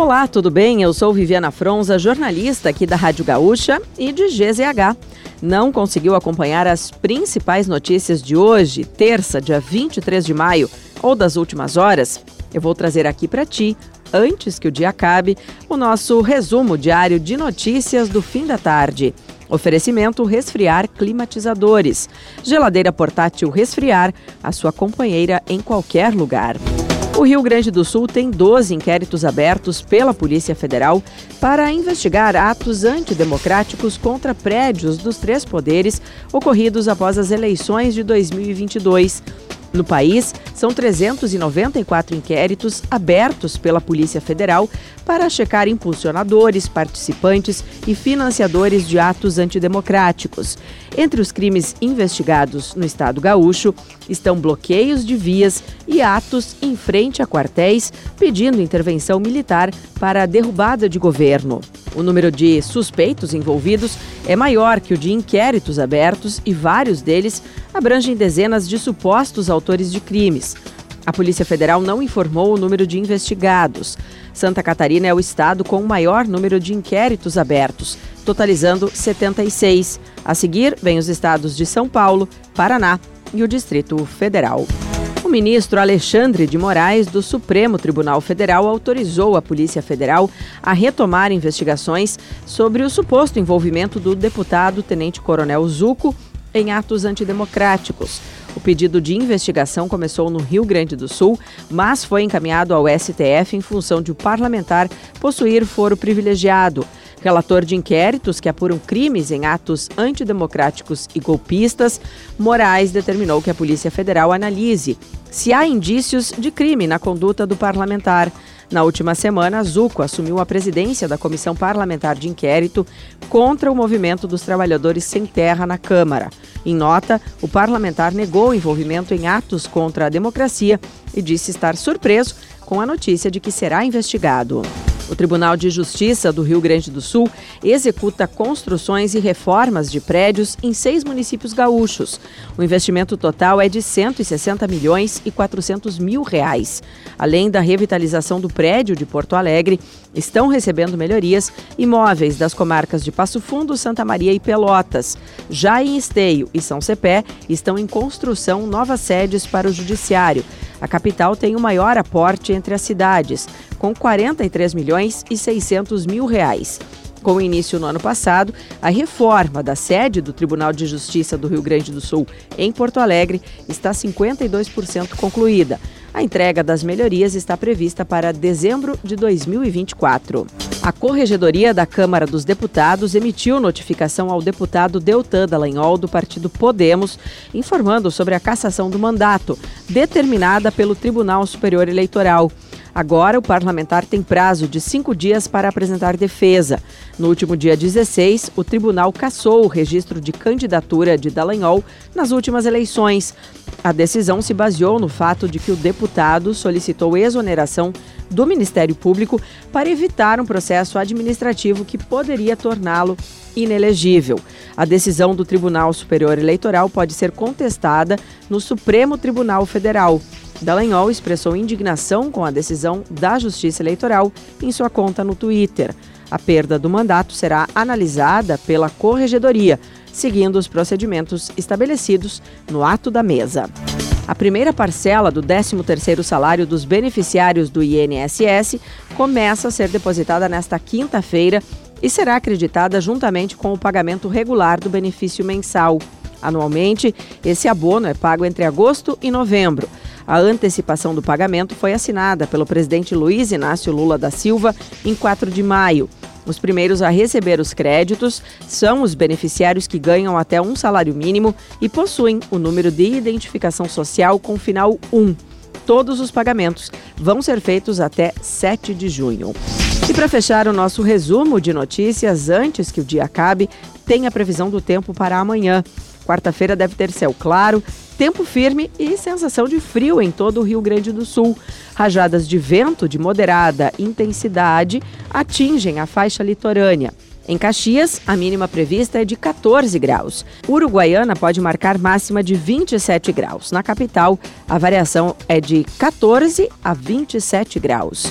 Olá, tudo bem? Eu sou Viviana Fronza, jornalista aqui da Rádio Gaúcha e de GZH. Não conseguiu acompanhar as principais notícias de hoje, terça, dia 23 de maio, ou das últimas horas? Eu vou trazer aqui para ti, antes que o dia acabe, o nosso resumo diário de notícias do fim da tarde. Oferecimento Resfriar Climatizadores. Geladeira portátil Resfriar, a sua companheira em qualquer lugar. O Rio Grande do Sul tem 12 inquéritos abertos pela Polícia Federal para investigar atos antidemocráticos contra prédios dos três poderes ocorridos após as eleições de 2022. No país, são 394 inquéritos abertos pela Polícia Federal para checar impulsionadores, participantes e financiadores de atos antidemocráticos. Entre os crimes investigados no estado gaúcho estão bloqueios de vias e atos em frente a quartéis pedindo intervenção militar para a derrubada de governo. O número de suspeitos envolvidos é maior que o de inquéritos abertos e vários deles abrangem dezenas de supostos autores de crimes. A Polícia Federal não informou o número de investigados. Santa Catarina é o estado com o maior número de inquéritos abertos, totalizando 76. A seguir, vem os estados de São Paulo, Paraná e o Distrito Federal. O ministro Alexandre de Moraes, do Supremo Tribunal Federal, autorizou a Polícia Federal a retomar investigações sobre o suposto envolvimento do deputado Tenente Coronel Zuco em atos antidemocráticos. O pedido de investigação começou no Rio Grande do Sul, mas foi encaminhado ao STF em função de o parlamentar possuir foro privilegiado. Relator de inquéritos que apuram crimes em atos antidemocráticos e golpistas, Moraes determinou que a Polícia Federal analise se há indícios de crime na conduta do parlamentar. Na última semana, Zuco assumiu a presidência da Comissão Parlamentar de Inquérito contra o movimento dos trabalhadores sem terra na Câmara. Em nota, o parlamentar negou o envolvimento em atos contra a democracia e disse estar surpreso com a notícia de que será investigado. O Tribunal de Justiça do Rio Grande do Sul executa construções e reformas de prédios em seis municípios gaúchos. O investimento total é de 160 milhões e 400 mil reais. Além da revitalização do prédio de Porto Alegre, estão recebendo melhorias imóveis das comarcas de Passo Fundo, Santa Maria e Pelotas. Já em Esteio e São Cepé estão em construção novas sedes para o Judiciário. A capital tem o maior aporte entre as cidades, com 43 milhões e 600 mil reais. Com o início no ano passado, a reforma da sede do Tribunal de Justiça do Rio Grande do Sul, em Porto Alegre, está 52% concluída. A entrega das melhorias está prevista para dezembro de 2024. A Corregedoria da Câmara dos Deputados emitiu notificação ao deputado Deltan Dallagnol do partido Podemos, informando sobre a cassação do mandato, determinada pelo Tribunal Superior Eleitoral. Agora, o parlamentar tem prazo de cinco dias para apresentar defesa. No último dia 16, o tribunal cassou o registro de candidatura de Dallagnol nas últimas eleições. A decisão se baseou no fato de que o deputado solicitou exoneração do Ministério Público para evitar um processo administrativo que poderia torná-lo inelegível. A decisão do Tribunal Superior Eleitoral pode ser contestada no Supremo Tribunal Federal. Dallagnol expressou indignação com a decisão da Justiça Eleitoral em sua conta no Twitter. A perda do mandato será analisada pela Corregedoria, seguindo os procedimentos estabelecidos no ato da mesa. A primeira parcela do 13º salário dos beneficiários do INSS começa a ser depositada nesta quinta-feira e será acreditada juntamente com o pagamento regular do benefício mensal. Anualmente, esse abono é pago entre agosto e novembro. A antecipação do pagamento foi assinada pelo presidente Luiz Inácio Lula da Silva em 4 de maio. Os primeiros a receber os créditos são os beneficiários que ganham até um salário mínimo e possuem o número de identificação social com final 1. Todos os pagamentos vão ser feitos até 7 de junho. E para fechar o nosso resumo de notícias, antes que o dia acabe, tem a previsão do tempo para amanhã. Quarta-feira deve ter céu claro, tempo firme e sensação de frio em todo o Rio Grande do Sul. Rajadas de vento de moderada intensidade atingem a faixa litorânea. Em Caxias, a mínima prevista é de 14 graus. Uruguaiana pode marcar máxima de 27 graus. Na capital, a variação é de 14 a 27 graus.